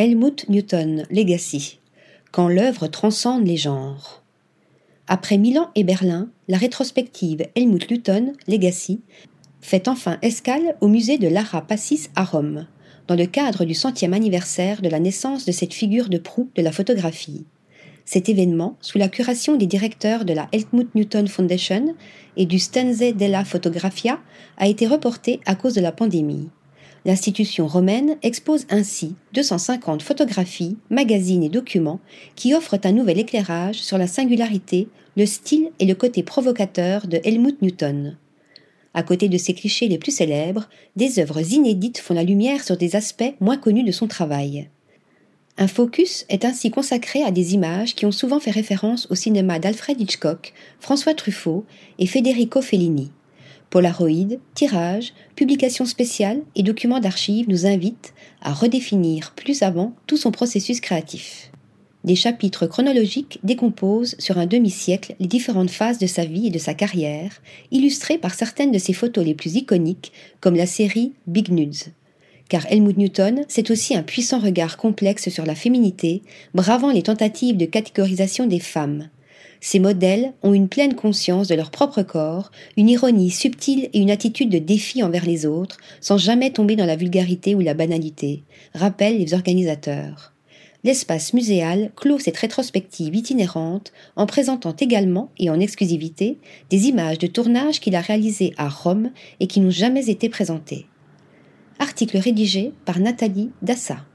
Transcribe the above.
Helmut Newton Legacy, quand l'œuvre transcende les genres. Après Milan et Berlin, la rétrospective Helmut Newton Legacy fait enfin escale au musée de Lara Passis à Rome, dans le cadre du centième anniversaire de la naissance de cette figure de proue de la photographie. Cet événement, sous la curation des directeurs de la Helmut Newton Foundation et du Stenze della Fotografia, a été reporté à cause de la pandémie. L'institution romaine expose ainsi 250 photographies, magazines et documents qui offrent un nouvel éclairage sur la singularité, le style et le côté provocateur de Helmut Newton. À côté de ses clichés les plus célèbres, des œuvres inédites font la lumière sur des aspects moins connus de son travail. Un focus est ainsi consacré à des images qui ont souvent fait référence au cinéma d'Alfred Hitchcock, François Truffaut et Federico Fellini. Polaroid, tirages, publications spéciales et documents d'archives nous invitent à redéfinir plus avant tout son processus créatif. Des chapitres chronologiques décomposent sur un demi-siècle les différentes phases de sa vie et de sa carrière, illustrées par certaines de ses photos les plus iconiques, comme la série Big Nudes. Car Helmut Newton, c'est aussi un puissant regard complexe sur la féminité, bravant les tentatives de catégorisation des femmes, ces modèles ont une pleine conscience de leur propre corps, une ironie subtile et une attitude de défi envers les autres, sans jamais tomber dans la vulgarité ou la banalité, rappellent les organisateurs. L'espace muséal clôt cette rétrospective itinérante en présentant également et en exclusivité des images de tournage qu'il a réalisées à Rome et qui n'ont jamais été présentées. Article rédigé par Nathalie Dassa.